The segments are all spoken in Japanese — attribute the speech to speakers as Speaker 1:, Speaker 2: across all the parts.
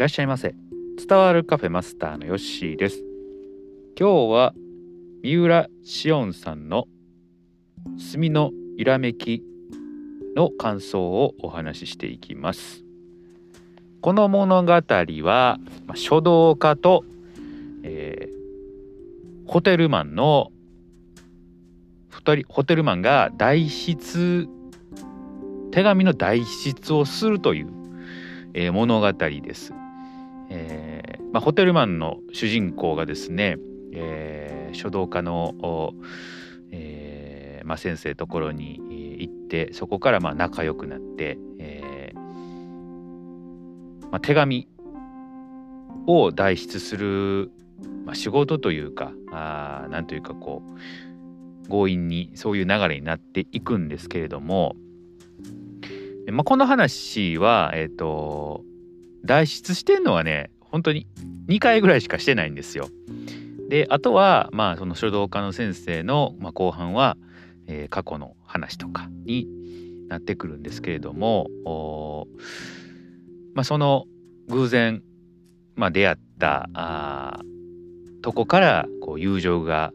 Speaker 1: らっしゃいませ。伝わるカフェマスターのヨッシーです。今日は三浦紫音さんの墨の揺らめきの感想をお話ししていきます。この物語は、ま、書道家と、えー、ホテルマンの2人ホテルマンが代筆手紙の代筆をするという、えー、物語です。えーまあ、ホテルマンの主人公がですね、えー、書道家の、えーまあ、先生ところに行ってそこからまあ仲良くなって、えまあ、手紙を代筆する、まあ、仕事というかあなんというかこう強引にそういう流れになっていくんですけれども、まあ、この話は、えっ、と、脱出してんのはね、本当に2回ぐらいしかしてないんですよ。で、あとは、まあ、その書道家の先生の、まあ、後半は、えー、過去の話とかになってくるんですけれども、まあ、その偶然、まあ、出会ったあとこからこう友情が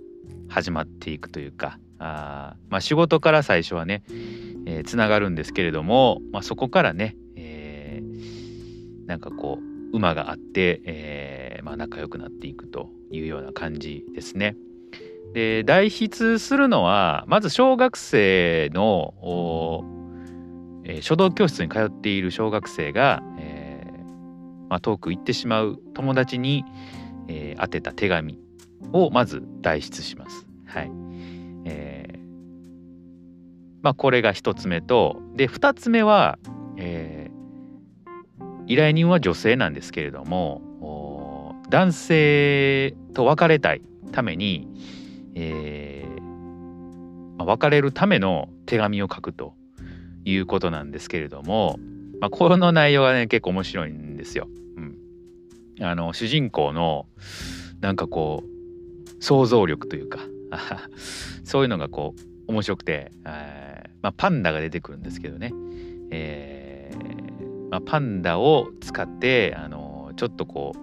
Speaker 1: 始まっていくというかあ、まあ、仕事から最初はねえー、つながるんですけれども、まあ、そこからね、なんかこう馬があって、えーまあ、仲良くなっていくというような感じですね。で代筆するのはまず小学生の、えー、書道教室に通っている小学生が、えーまあ、遠く行ってしまう友達に、えー、宛てた手紙をまず代筆します。はいえーまあ、これが1つ目とで2つ目は、えー、依頼人は女性なんですけれども男性と別れたいために、えー、別れるための手紙を書くということなんですけれども、まあ、この内容がね結構面白いんですよ。うん、あの主人公のなんかこう想像力というか そういうのがこう面白くて、えーまあ、パンダが出てくるんですけどね、えーまあ、パンダを使ってあのちょっとこう、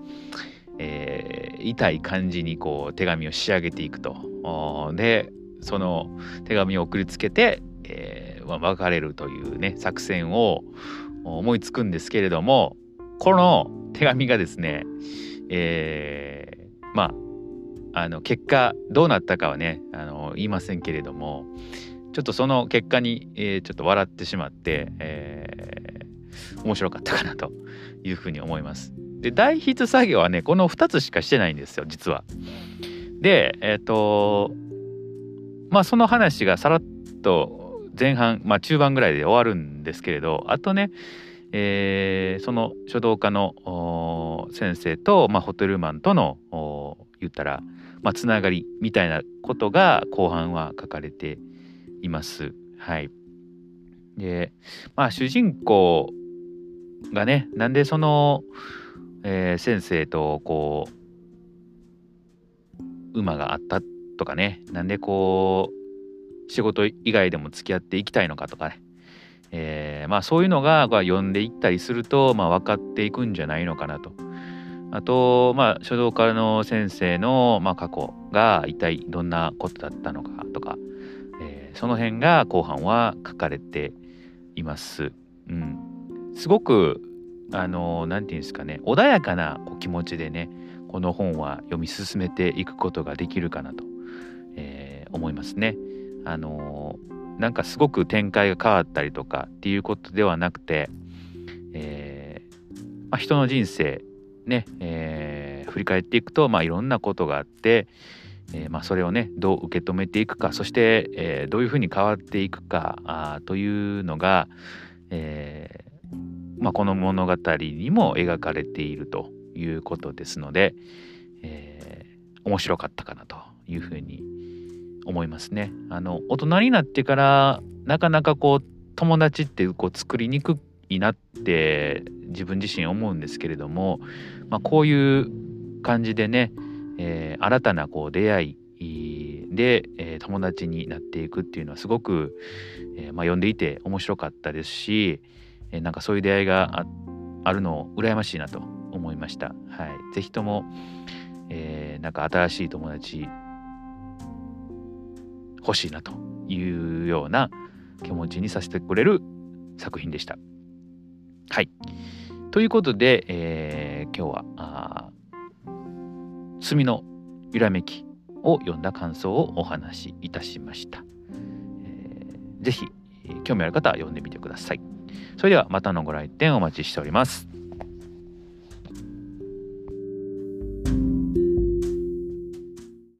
Speaker 1: えー、痛い感じにこう手紙を仕上げていくと。でその手紙を送りつけて、えーまあ、別れるというね作戦を思いつくんですけれどもこの手紙がですね、えー、まああの結果どうなったかはねあの言いませんけれども、ちょっとその結果に、えー、ちょっと笑ってしまって、えー、面白かったかなというふうに思います。で代筆作業はねこの2つしかしてないんですよ実は。でえっ、ー、とまあその話がさらっと前半、まあ、中盤ぐらいで終わるんですけれどあとね、えー、その書道家の先生と、まあ、ホテルマンとの言ったら、まあ、つながりみたいなことが後半は書かれています。はい。で、まあ主人公がね、なんでその、えー、先生とこう、馬があったとかね、なんでこう、仕事以外でも付き合っていきたいのかとかね、えー、まあそういうのが読んでいったりすると、まあ分かっていくんじゃないのかなと。あと、まあ書道家の先生の、まあ、過去が一体どんなことだったのかとかえ、その辺が後半は書かれています。うん、すごくあの何て言うんですかね穏やかなお気持ちでねこの本は読み進めていくことができるかなと、えー、思いますね。あのなんかすごく展開が変わったりとかっていうことではなくて、えーまあ、人の人生ね、えー、振り返っていくと、まあ、いろんなことがあって、えー、まあ、それをねどう受け止めていくかそして、え、どういうふうに変わっていくかあというのが、えまあ、この物語にも描かれているということですので、え面白かったかなというふうに思いますね。あの大人になってからなかなかこう友達ってこう作りにくいなって自分自身思うんですけれども、まあ、こういう感じでねえー、新たなこう出会いで、えー、友達になっていくっていうのはすごく、えー、まあ、読んでいて面白かったですし、えなんかそういう出会いがあるのを羨ましいなと思いました。はい。ぜひとも、えー、なんか新しい友達欲しいなというような気持ちにさせてくれる作品でした。はい。ということで、えー、今日はあ罪の揺らめきを読んだ感想をお話しいたしました。えー、ぜひ興味ある方は読んでみてください。それではまたのご来店お待ちしております。